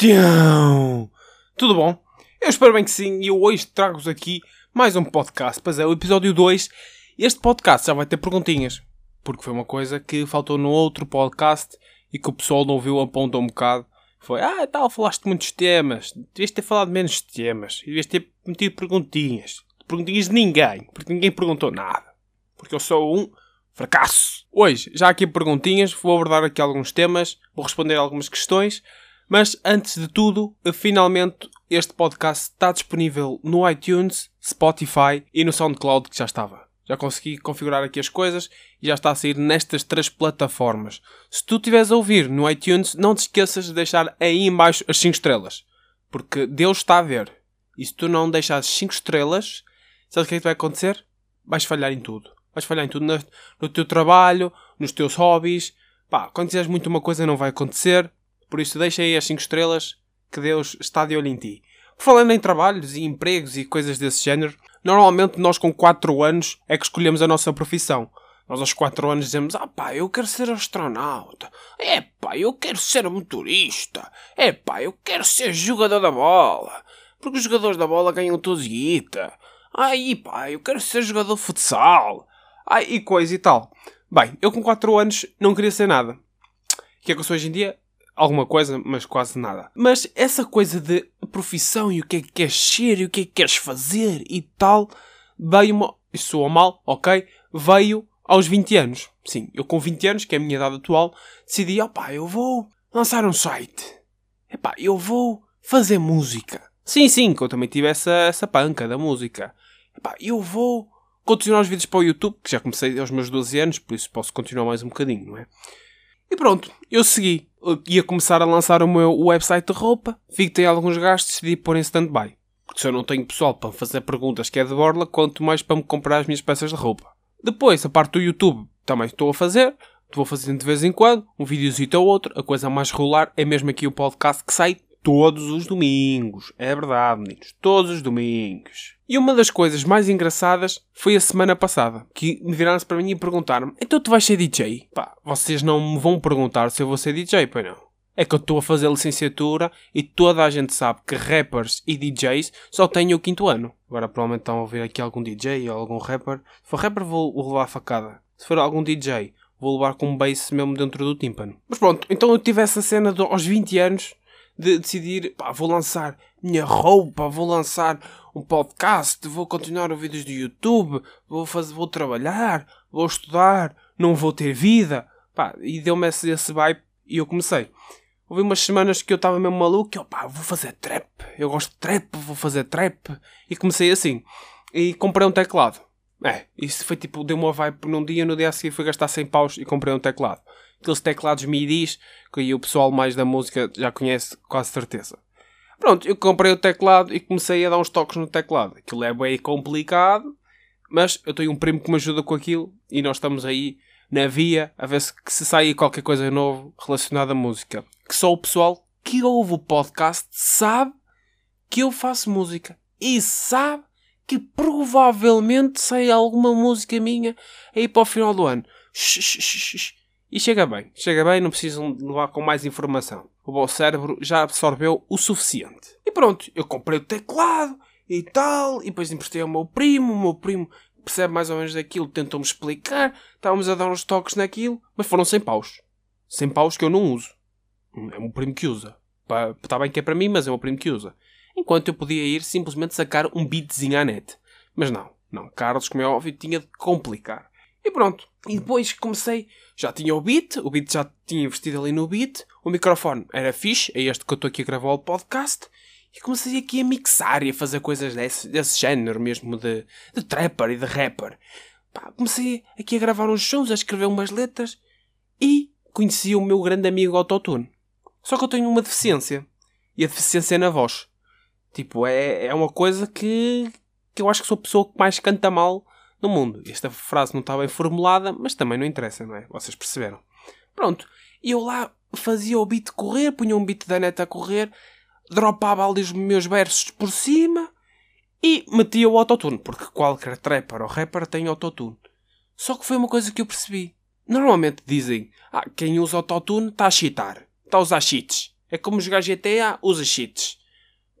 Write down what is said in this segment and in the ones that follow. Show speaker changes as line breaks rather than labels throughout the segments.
Então, tudo bom? Eu espero bem que sim, e hoje trago-vos aqui mais um podcast. Pois é, o episódio 2. Este podcast já vai ter perguntinhas, porque foi uma coisa que faltou no outro podcast e que o pessoal não ouviu, apontou um bocado. Foi, ah, tal, falaste muitos temas, devias ter falado menos temas, devias ter metido perguntinhas. Perguntinhas de ninguém, porque ninguém perguntou nada. Porque eu sou um fracasso. Hoje, já aqui perguntinhas, vou abordar aqui alguns temas, vou responder algumas questões. Mas antes de tudo, finalmente este podcast está disponível no iTunes, Spotify e no SoundCloud que já estava. Já consegui configurar aqui as coisas e já está a sair nestas três plataformas. Se tu estiveres a ouvir no iTunes, não te esqueças de deixar aí embaixo as 5 estrelas. Porque Deus está a ver. E se tu não deixares 5 estrelas, sabes o que é que vai acontecer? Vais falhar em tudo. Vais falhar em tudo. No, teu trabalho, nos teus hobbies. Pá, quando quiseres muito uma coisa não vai acontecer. Por isso, deixa aí as 5 estrelas que Deus está de olho em ti. Falando em trabalhos e empregos e coisas desse género, normalmente nós com 4 anos é que escolhemos a nossa profissão. Nós aos 4 anos dizemos, ah pá, eu quero ser astronauta. É pá, eu quero ser motorista. É pá, eu quero ser jogador da bola. Porque os jogadores da bola ganham todos guita. Ai pá, eu quero ser jogador de futsal. Ai, e coisa e tal. Bem, eu com 4 anos não queria ser nada. O que é que eu sou hoje em dia? Alguma coisa, mas quase nada. Mas essa coisa de profissão e o que é que queres ser e o que é que queres fazer e tal, veio-me. Isso mal, ok? Veio aos 20 anos. Sim, eu com 20 anos, que é a minha idade atual, decidi, opá, eu vou lançar um site. Epá, eu vou fazer música. Sim, sim, que eu também tive essa, essa panca da música. Epá, eu vou continuar os vídeos para o YouTube, que já comecei aos meus 12 anos, por isso posso continuar mais um bocadinho, não é? E pronto, eu segui. Eu ia começar a lançar o meu website de roupa, vi que alguns gastos, decidi pôr em stand-by. Porque se eu não tenho pessoal para fazer perguntas que é de borla, quanto mais para me comprar as minhas peças de roupa. Depois, a parte do YouTube, também estou a fazer. Vou fazendo de vez em quando, um videozito ou outro. A coisa mais regular é mesmo aqui o podcast que sai todos os domingos. É verdade, meninos. Todos os domingos. E uma das coisas mais engraçadas foi a semana passada, que me viraram-se para mim e perguntaram-me: Então tu vais ser DJ? Pá, vocês não me vão perguntar se eu vou ser DJ, pois não. É que eu estou a fazer licenciatura e toda a gente sabe que rappers e DJs só têm o quinto ano. Agora provavelmente estão a ouvir aqui algum DJ ou algum rapper. Se for rapper vou, levar a facada. Se for algum DJ, vou levar com um bass mesmo dentro do tímpano. Mas pronto, então eu tive essa cena de, aos 20 anos de decidir, pá, vou lançar minha roupa, vou lançar um podcast, vou continuar os vídeos do YouTube, vou, fazer, vou trabalhar, vou estudar, não vou ter vida. Pá, e deu-me esse, esse vibe e eu comecei. Houve umas semanas que eu estava mesmo maluco, eu, pá, vou fazer trap, eu gosto de trap, vou fazer trap. E comecei assim. E comprei um teclado. É, isso foi tipo, deu uma vibe num dia, no dia a seguir fui gastar 100 paus e comprei um teclado aqueles teclados MIDIs que o pessoal mais da música já conhece, quase certeza. Pronto, eu comprei o teclado e comecei a dar uns toques no teclado. Aquilo é bem complicado, mas eu tenho um primo que me ajuda com aquilo e nós estamos aí na via a ver se, se sai qualquer coisa novo relacionada à música. Que só o pessoal que ouve o podcast sabe que eu faço música e sabe que provavelmente sai alguma música minha aí para o final do ano. Shh, shh, shh, e chega bem, chega bem, não precisam levar com mais informação. O vosso cérebro já absorveu o suficiente. E pronto, eu comprei o teclado e tal, e depois emprestei ao meu primo, o meu primo percebe mais ou menos daquilo, tentou-me explicar, estávamos a dar uns toques naquilo, mas foram 100 paus. 100 paus que eu não uso. É o meu primo que usa. Está bem que é para mim, mas é o meu primo que usa. Enquanto eu podia ir simplesmente sacar um beatzinho à net. Mas não, não. Carlos, como é óbvio, tinha de complicar. E pronto. E depois comecei, já tinha o beat, o beat já tinha investido ali no beat, o microfone era fixe, é este que eu estou aqui a gravar o podcast, e comecei aqui a mixar e a fazer coisas desse, desse género mesmo, de, de trapper e de rapper. Pá, comecei aqui a gravar uns sons, a escrever umas letras, e conheci o meu grande amigo Autotune. Só que eu tenho uma deficiência, e a deficiência é na voz. Tipo, é, é uma coisa que, que eu acho que sou a pessoa que mais canta mal no mundo. Esta frase não está bem formulada, mas também não interessa, não é? Vocês perceberam. Pronto. E eu lá fazia o beat correr, punha um beat da neta a correr, dropava ali os meus versos por cima e metia o autotune, porque qualquer trapper ou rapper tem autotune. Só que foi uma coisa que eu percebi. Normalmente dizem, ah, quem usa autotune está a cheatar, está a usar cheats. É como jogar GTA, usa cheats.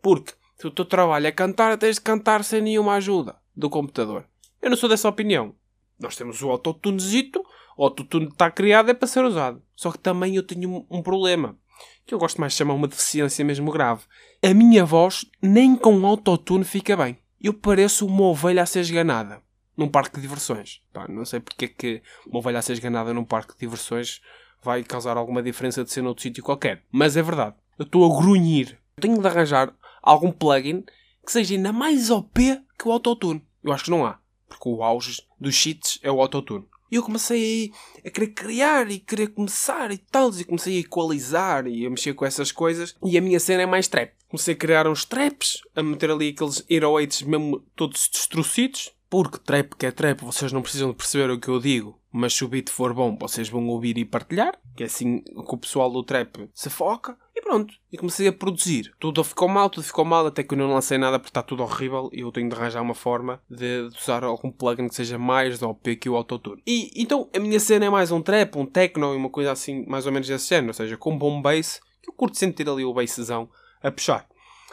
Porque se o teu trabalho é cantar, tens de cantar sem nenhuma ajuda do computador. Eu não sou dessa opinião. Nós temos o autotunezito, o autotune está criado é para ser usado. Só que também eu tenho um problema, que eu gosto mais de chamar uma deficiência mesmo grave. A minha voz nem com autotune fica bem. Eu pareço uma ovelha a ser esganada num parque de diversões. Pá, não sei porque é que uma ovelha a ser esganada num parque de diversões vai causar alguma diferença de ser noutro sítio qualquer. Mas é verdade. Eu estou a grunhir. Eu tenho de arranjar algum plugin que seja ainda mais OP que o autotune. Eu acho que não há. Porque o auge dos cheats é o autotune. E eu comecei a, querer criar e querer começar e tal. E comecei a equalizar e a mexer com essas coisas. E a minha cena é mais trap. Comecei a criar uns traps, a meter ali aqueles hero mesmo todos destrucidos porque trap que é trap, vocês não precisam de perceber o que eu digo, mas se o beat for bom, vocês vão ouvir e partilhar, que é assim que o pessoal do trap se foca, e pronto. E comecei a produzir. Tudo ficou mal, tudo ficou mal, até que eu não lancei nada porque está tudo horrível e eu tenho de arranjar uma forma de, usar algum plugin que seja mais OP que o Autotune. E então a minha cena é mais um trap, um techno e uma coisa assim, mais ou menos desse género, ou seja, com um bom bass, que eu curto sentir ali o basszão a puxar.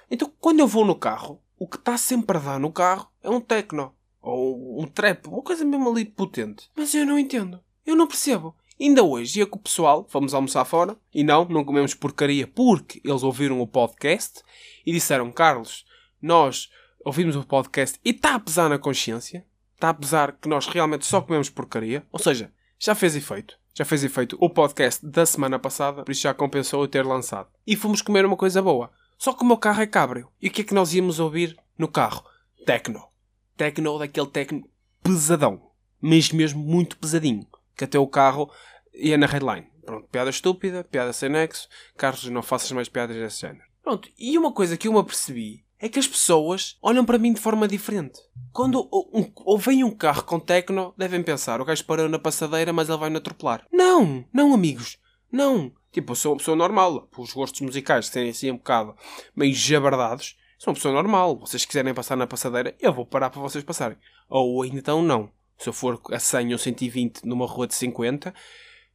Então quando eu vou no carro, o que está sempre a dar no carro é um techno ou um trap, uma coisa mesmo ali potente. Mas eu não entendo. Eu não percebo. Ainda hoje ia com o pessoal, fomos almoçar fora, e não, não comemos porcaria porque eles ouviram o podcast e disseram, Carlos, nós ouvimos o podcast e está a pesar na consciência, está a pesar que nós realmente só comemos porcaria, ou seja, já fez efeito. Já fez efeito o podcast da semana passada, por isso já compensou eu ter lançado. E fomos comer uma coisa boa. Só que o meu carro é cabrio. E o que é que nós íamos ouvir no carro? Tecno techno daquele techno pesadão. Mas mesmo muito pesadinho. Que até o carro ia na headline. Pronto, piada estúpida, piada sem nexo. Carlos, não faças mais piadas desse género. Pronto, e uma coisa que eu me apercebi é que as pessoas olham para mim de forma diferente. Quando um, ou vem um carro com tecno, devem pensar, o gajo parou na passadeira, mas ele vai me atropelar. Não, não amigos, não. Tipo, eu sou uma pessoa normal. Os gostos musicais serem assim um bocado meio jabardados, Sou uma pessoa normal. Vocês quiserem passar na passadeira, eu vou parar para vocês passarem. Ou então não. Se eu for a 100 ou 120 numa rua de 50,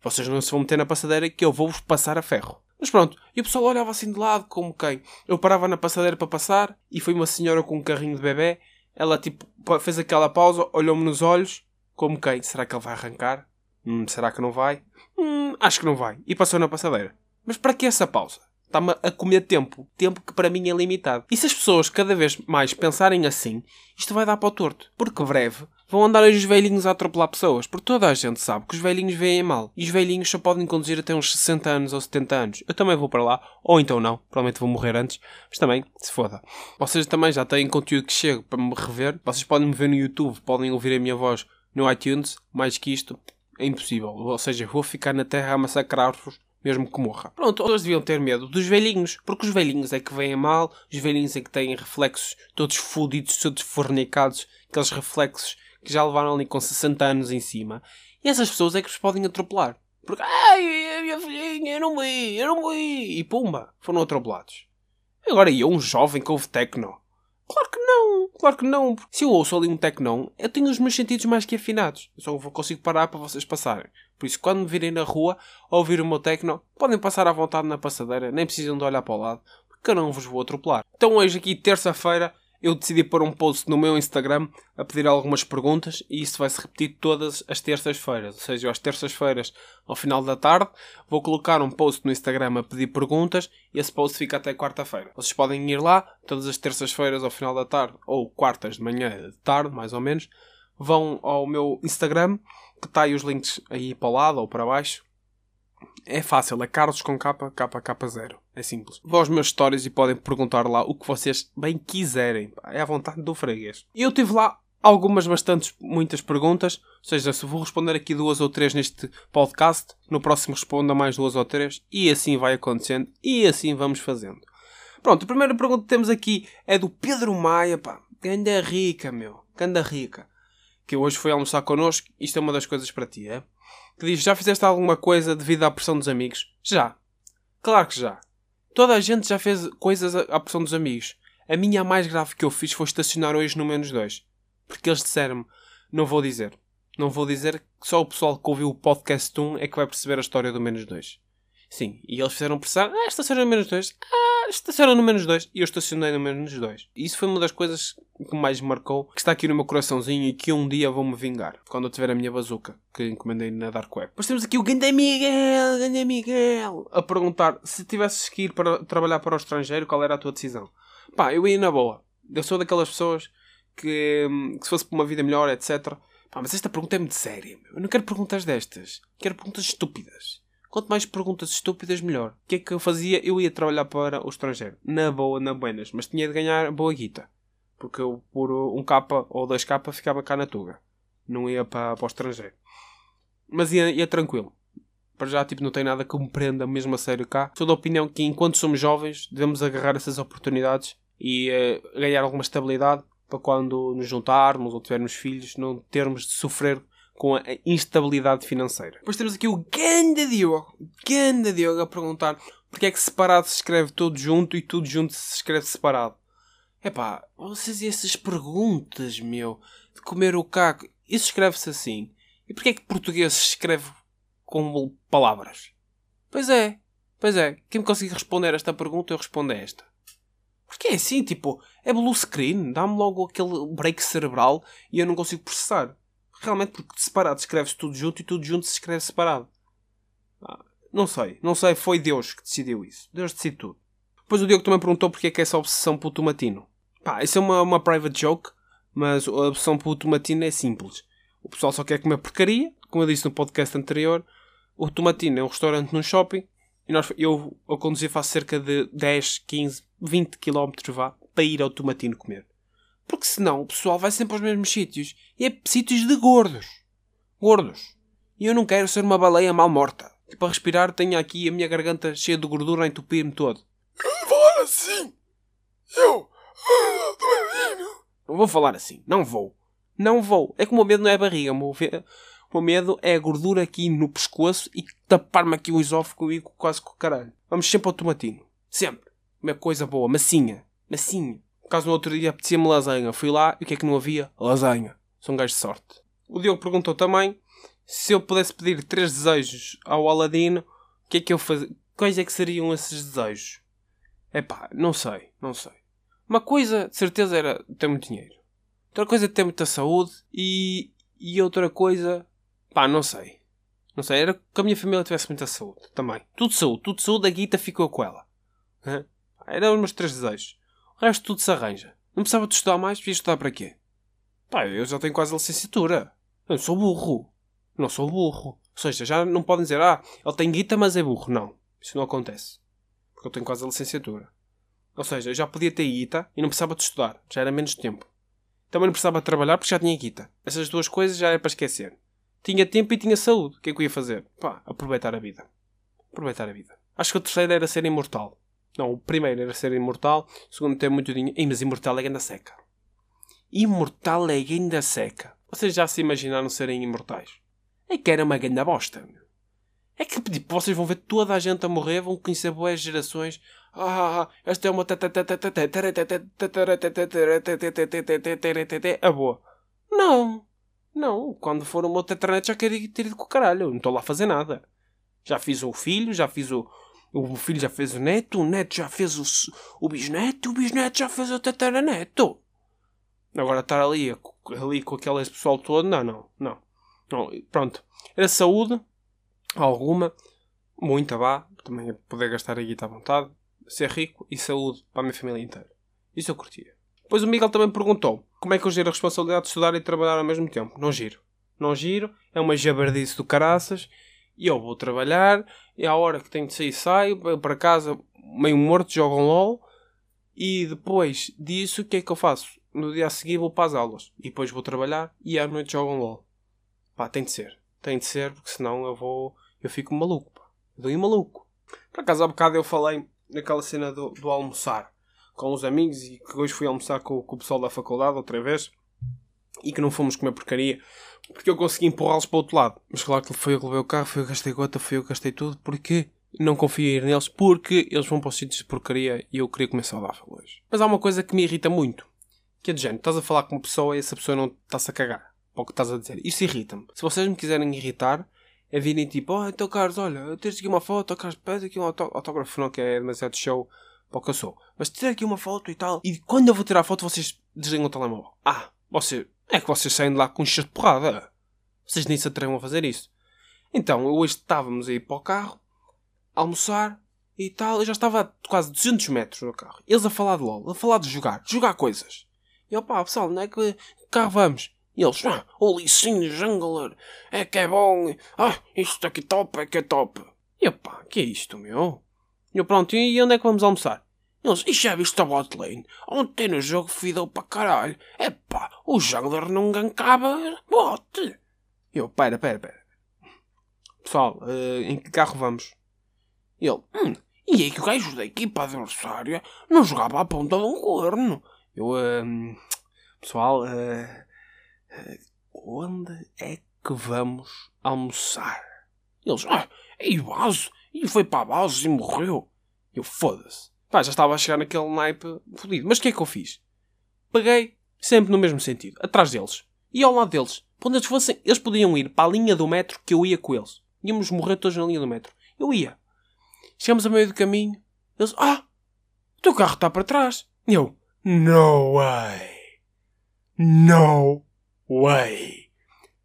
vocês não se vão meter na passadeira que eu vou-vos passar a ferro. Mas pronto, e o pessoal olhava assim de lado, como quem? Eu parava na passadeira para passar e foi uma senhora com um carrinho de bebê. Ela tipo fez aquela pausa, olhou-me nos olhos, como quem? Será que ele vai arrancar? Hum, será que não vai? Hum, acho que não vai. E passou na passadeira. Mas para que essa pausa? Está-me a comer tempo. Tempo que para mim é limitado. E se as pessoas cada vez mais pensarem assim, isto vai dar para o torto. Porque breve vão andar os velhinhos a atropelar pessoas. Porque toda a gente sabe que os velhinhos veem mal. E os velhinhos só podem conduzir até uns 60 anos ou 70 anos. Eu também vou para lá. Ou então não. Provavelmente vou morrer antes. Mas também, se foda. Vocês também já têm conteúdo que chega para me rever. Vocês podem me ver no YouTube. Podem ouvir a minha voz no iTunes. Mais que isto, é impossível. Ou seja, vou ficar na terra a massacrar-vos mesmo que morra. Pronto, eles deviam ter medo dos velhinhos, porque os velhinhos é que vêm mal, os velhinhos é que têm reflexos todos fodidos, todos fornicados, aqueles reflexos que já levaram ali com 60 anos em cima. E essas pessoas é que os podem atropelar. Porque, ai, a minha filhinha, eu não vi, eu não vi. E pumba, foram atropelados. Agora eu, um jovem que ouve techno. Claro que não, claro que não. Se eu ouço ali um techno, eu tenho os meus sentidos mais que afinados. Eu só consigo parar para vocês passarem. Por isso, quando me virem na rua ouvir o meu techno, podem passar à vontade na passadeira, nem precisam de olhar para o lado, porque eu não vos vou atropelar. Então, hoje, aqui, terça-feira, eu decidi pôr um post no meu Instagram a pedir algumas perguntas e isso vai se repetir todas as terças-feiras. Ou seja, às terças-feiras, ao final da tarde, vou colocar um post no Instagram a pedir perguntas e esse post fica até quarta-feira. Vocês podem ir lá todas as terças-feiras ao final da tarde ou quartas de manhã de tarde, mais ou menos. Vão ao meu Instagram que está aí os links aí para o lado ou para baixo. É fácil, é Carlos com capa, capa, capa zero. É simples. Vão aos meus stories e podem perguntar lá o que vocês bem quiserem. É à vontade do freguês. Eu tive lá algumas, bastantes, muitas perguntas. Ou seja, se vou responder aqui duas ou três neste podcast, no próximo responda mais duas ou três. E assim vai acontecendo. E assim vamos fazendo. Pronto, a primeira pergunta que temos aqui é do Pedro Maia, pá. Ganda rica, meu. Ganda rica que hoje foi almoçar connosco, isto é uma das coisas para ti, é? Que diz: Já fizeste alguma coisa devido à pressão dos amigos? Já. Claro que já. Toda a gente já fez coisas à pressão dos amigos. A minha mais grave que eu fiz foi estacionar hoje no menos 2. Porque eles disseram-me: Não vou dizer. Não vou dizer que só o pessoal que ouviu o podcast 1 é que vai perceber a história do menos 2. Sim, e eles fizeram pressão. Ah, estaciona no menos 2. Ah, estaciona no menos 2. E eu estacionei no menos 2. E isso foi uma das coisas que mais me marcou, que está aqui no meu coraçãozinho e que um dia vou-me vingar. Quando eu tiver a minha bazuca, que encomendei na Dark Web. Depois temos aqui o Ganda Miguel, Ganda Miguel, a perguntar se tivesses que ir para trabalhar para o estrangeiro, qual era a tua decisão? Pá, eu ia na boa. Eu sou daquelas pessoas que, que se fosse para uma vida melhor, etc. Pá, mas esta pergunta é muito séria. Eu não quero perguntas destas. Quero perguntas estúpidas. Quanto mais perguntas estúpidas, melhor. O que é que eu fazia? Eu ia trabalhar para o estrangeiro. Na boa, na buenas. Mas tinha de ganhar boa guita. Porque eu, por um capa ou dois capa, ficava cá na Tuga. Não ia para, para o estrangeiro. Mas ia, ia tranquilo. Para já, tipo, não tem nada que me prenda mesmo a sério cá. Sou da opinião que, enquanto somos jovens, devemos agarrar essas oportunidades e uh, ganhar alguma estabilidade para quando nos juntarmos ou tivermos filhos, não termos de sofrer com a instabilidade financeira. Depois temos aqui o Ganda Diogo. Ganda Diogo a perguntar porque é que separado se escreve tudo junto e tudo junto se escreve separado. Epá, vocês e essas perguntas, meu, de comer o caco, isso escreve-se assim. E porquê é que português se escreve com palavras? Pois é, pois é. Quem me conseguir responder esta pergunta, eu respondo a esta. Porque é assim, tipo, é blue screen, dá-me logo aquele break cerebral e eu não consigo processar. Realmente porque separado escreve-se tudo junto e tudo junto se escreve separado. Ah, não sei, não sei, foi Deus que decidiu isso. Deus decide tudo. Depois o Diogo também perguntou porque é que é essa obsessão pelo tomatino. Pá, isso é uma, uma private joke, mas a obsessão pelo tomatino é simples. O pessoal só quer comer porcaria, como eu disse no podcast anterior. O tomatino é um restaurante num shopping e nós, eu, a conduzir faço cerca de 10, 15, 20 km vá para ir ao tomatino comer. Porque senão o pessoal vai sempre aos mesmos sítios. E é sítios de gordos. Gordos. E eu não quero ser uma baleia mal morta. Que para respirar tenho aqui a minha garganta cheia de gordura a entupir-me todo.
Eu não falar assim. Eu.
Não vou falar assim. Não vou. Não vou. É que o meu medo não é a barriga. O meu, o meu medo é a gordura aqui no pescoço e tapar-me aqui o esófago e quase com o caralho. Vamos sempre ao tomatinho. Sempre. Uma coisa boa. Massinha. Massinha caso no outro dia apetecia-me lasanha. Fui lá e o que é que não havia? Lasanha. Sou um gajo de sorte. O Diogo perguntou também se eu pudesse pedir três desejos ao Aladino, que é que eu fazia? Quais é que seriam esses desejos? É pá, não sei, não sei. Uma coisa, de certeza, era ter muito dinheiro. Outra coisa, ter muita saúde. E, e outra coisa, pá, não sei. Não sei, era que a minha família tivesse muita saúde também. Tudo saúde, tudo saúde, a guita ficou com ela. Eram os meus três desejos. O resto tudo se arranja. Não precisava de estudar mais, devia estudar para quê? Pá, eu já tenho quase a licenciatura. Eu não sou burro. Não sou burro. Ou seja, já não podem dizer, ah, ele tem guita, mas é burro. Não. Isso não acontece. Porque eu tenho quase a licenciatura. Ou seja, eu já podia ter guita e não precisava de estudar. Já era menos tempo. Também não precisava de trabalhar porque já tinha guita. Essas duas coisas já era para esquecer. Tinha tempo e tinha saúde. O que é que eu ia fazer? Pá, aproveitar a vida. Aproveitar a vida. Acho que o terceiro era ser imortal. Não, o primeiro era ser imortal, o segundo ter muito dinheiro. Ih, mas imortal é ganda seca. Imortal é ganda seca. Vocês já se imaginaram serem imortais? É que era uma ganda bosta. É que tipo, vocês vão ver toda a gente a morrer, vão conhecer boas gerações. Ah, esta é uma a boa. Não, não. Quando for uma outra já quero ir ter ido com o caralho. Não estou lá a fazer nada. Já fiz o filho, já fiz o, o filho já fez o neto, o neto já fez o, o bisneto, o bisneto já fez o tataraneto. Agora estar ali, ali com aquele pessoal todo, não, não, não, não. Pronto. Era saúde, alguma, muita vá, também poder gastar a guita à vontade, ser rico e saúde para a minha família inteira. Isso eu curtia. Depois o Miguel também perguntou como é que eu giro a responsabilidade de estudar e trabalhar ao mesmo tempo. Não giro. Não giro, é uma jabardice do caraças e eu vou trabalhar, e à hora que tenho de sair, saio, para casa, meio morto, jogo um LOL, e depois disso, o que é que eu faço? No dia a seguir vou para as aulas, e depois vou trabalhar, e à noite jogo um LOL. Pá, tem de ser. Tem de ser, porque senão eu vou... Eu fico maluco, pá. Eu dou maluco. Por acaso, há bocado eu falei naquela cena do, do almoçar com os amigos, e que hoje fui almoçar com, com o pessoal da faculdade outra vez, e que não fomos comer porcaria porque eu consegui empurrá-los para o outro lado. Mas claro que foi eu que levei o carro, foi eu que gastei gota, foi eu que gastei tudo, porque não confio neles, porque eles vão para os sítios de porcaria e eu queria comer saudável hoje. Mas há uma coisa que me irrita muito, que é de género, estás a falar com uma pessoa e essa pessoa não está-se a cagar para o que estás a dizer. Isso irrita-me. Se vocês me quiserem irritar, a virem tipo, oh, então Carlos, olha, tens aqui uma foto, Carlos, pede aqui um autó- autógrafo, não que é demasiado show para o que eu sou. Mas tira aqui uma foto e tal. E quando eu vou tirar a foto, vocês desligam o telemóvel. Ah, você, é que vocês saem de lá com um cheiro de porrada. Vocês nem se atrevam a fazer isso. Então, hoje estávamos a ir para o carro, a almoçar e tal. Eu já estava a quase 200 metros no carro. Eles a falar de LOL, a falar de jogar, de jogar coisas. E pá, pessoal, não é que carro vamos? E eles, ah, o Licine Jungler, é que é bom, ah, isto aqui top, é que é top. E pá, que é isto, meu? E eu, pronto, e onde é que vamos almoçar? Eles, e já viste a bot lane? Ontem no jogo fidou para caralho. É o Jungler não gancava bot. E eu, pera, pera, pera. Pessoal, eh, em que carro vamos? Ele, hum, e é que o gajo da equipa adversária não jogava à ponta de um corno. Eu, ehm, pessoal, eh, onde é que vamos almoçar? Eles, ah, e base? E foi para a base e morreu. Eu, foda-se. Pá, já estava a chegar naquele naipe fodido. Mas o que é que eu fiz? Peguei, sempre no mesmo sentido, atrás deles. E ao lado deles. Onde eles fossem, eles podiam ir para a linha do metro que eu ia com eles. Íamos morrer todos na linha do metro. Eu ia. Chegamos a meio do caminho. Eles, ah, o teu carro está para trás. E eu, no way. No way.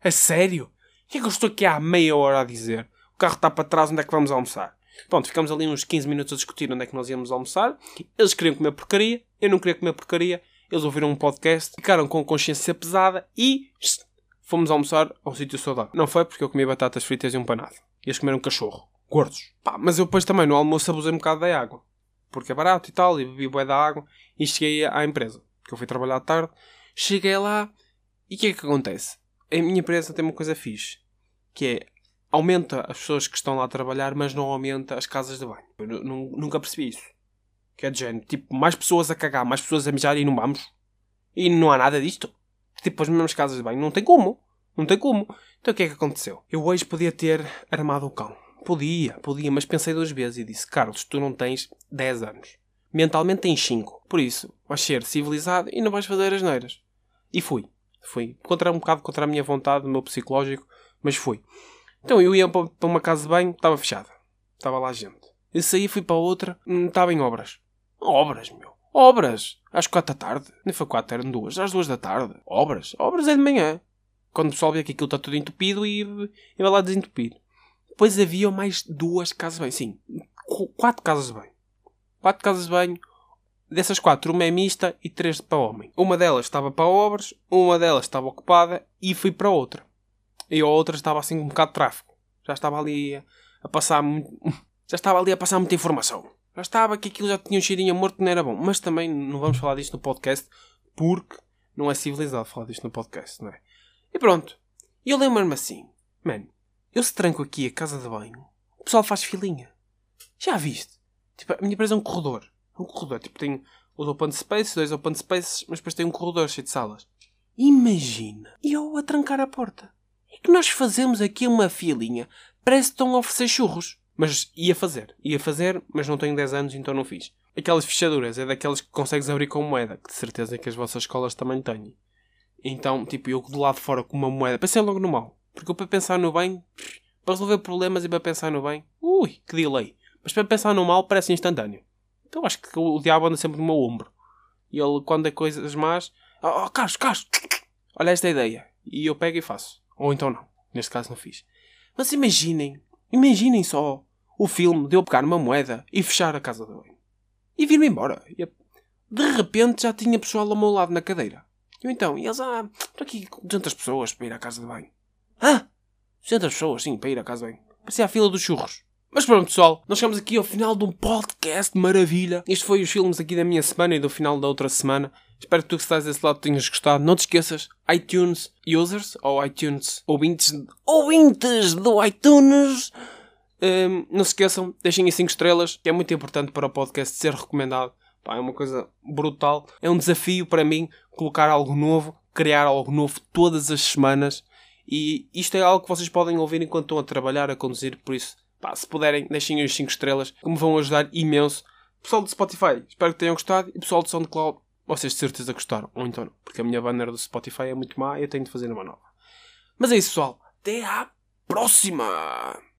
A sério? O que é que eu estou aqui há meia hora a dizer? O carro está para trás, onde é que vamos almoçar? Pronto, ficamos ali uns 15 minutos a discutir onde é que nós íamos almoçar. Eles queriam comer porcaria, eu não queria comer porcaria. Eles ouviram um podcast, ficaram com consciência pesada e fomos almoçar a um sítio saudável. Não foi porque eu comi batatas fritas e um panado. Eles comeram cachorro. Gordos. Pá, mas eu depois também no almoço abusei um bocado da água. Porque é barato e tal, e bebi bué da água. E cheguei à empresa. Porque eu fui trabalhar à tarde. Cheguei lá e o que é que acontece? A minha empresa tem uma coisa fixe. Que é, aumenta as pessoas que estão lá a trabalhar, mas não aumenta as casas de banho. Eu nu- nu- nunca percebi isso. Que é de género, tipo, mais pessoas a cagar, mais pessoas a mijar e não vamos. E não há nada disto. Tipo, as mesmas casas de banho. Não tem como. Não tem como. Então o que é que aconteceu? Eu hoje podia ter armado o cão. Podia, podia, mas pensei duas vezes e disse: Carlos, tu não tens 10 anos. Mentalmente tens 5. Por isso, vais ser civilizado e não vais fazer as neiras. E fui. Fui. Contra um bocado contra a minha vontade, o meu psicológico, mas fui. Então eu ia para uma casa de banho, estava fechada. Estava lá gente. Eu saí, fui para outra, hum, estava em obras. Obras, meu. Obras. Às quatro da tarde. Nem foi quatro, eram duas. Às duas da tarde. Obras. Obras é de manhã. Quando o pessoal vê que aquilo está tudo entupido e, e vai lá desentupir. Depois havia mais duas casas de banho. Sim, qu- quatro casas de banho. Quatro casas de banho. Dessas quatro, uma é mista e três para homem. Uma delas estava para obras, uma delas estava ocupada e fui para outra. E a outra estava assim com um bocado de tráfego. Já estava ali a passar muito, já estava ali a passar muita informação. Já estava que aquilo já tinha um cheirinho morto, não era bom. Mas também não vamos falar disto no podcast porque não é civilizado falar disto no podcast, não é? E pronto. E eu lembro-me assim, mano, eu se tranco aqui a casa de banho, o pessoal faz filinha. Já viste? Tipo, a minha empresa é um corredor. Um corredor. Tipo, tem os open spaces, dois open spaces, mas depois tem um corredor cheio de salas. Imagina eu a trancar a porta. É que nós fazemos aqui uma filinha. Parece que estão a oferecer churros. Mas ia fazer. Ia fazer, mas não tenho 10 anos, então não fiz. Aquelas fechaduras é daquelas que consegues abrir com moeda. Que de certeza que as vossas escolas também têm. Então, tipo, eu do lado de fora com uma moeda. Pensei logo no mal. Porque eu para pensar no bem, para resolver problemas e para pensar no bem, ui, que delay. Mas para pensar no mal parece instantâneo. Então acho que o, diabo anda sempre no meu ombro. E ele, quando é coisas más, oh Carlos, Carlos, olha esta ideia. E eu pego e faço. Ou então não. Neste caso não fiz. Mas imaginem, imaginem só o filme de eu pegar uma moeda e fechar a casa de banho. E vir-me embora. De repente já tinha pessoal ao meu lado na cadeira. Eu então, e eles, ah, estou aqui com 200 pessoas para ir à casa de banho. Ah, 200 pessoas, sim, para ir à casa de banho. Parecia a fila dos churros. Mas pronto, pessoal, nós chegamos aqui ao final de um podcast maravilha. Isto foi os filmes aqui da minha semana e do final da outra semana. Espero que tu que estás desse lado tenhas gostado. Não te esqueças, iTunes users ou iTunes ouvintes, ouvintes do iTunes. Hum, não se esqueçam, deixem aí 5 estrelas, que é muito importante para o podcast ser recomendado. Pá, é uma coisa brutal. É um desafio para mim colocar algo novo, criar algo novo todas as semanas. E isto é algo que vocês podem ouvir enquanto estão a trabalhar, a conduzir. Por isso, pá, se puderem, deixem aí os 5 estrelas, que me vão ajudar imenso. Pessoal do Spotify, espero que tenham gostado. E pessoal do SoundCloud, vocês de certeza gostaram. Ou então não, porque a minha banner do Spotify é muito má e eu tenho de fazer uma nova. Mas é isso, pessoal. Até à próxima!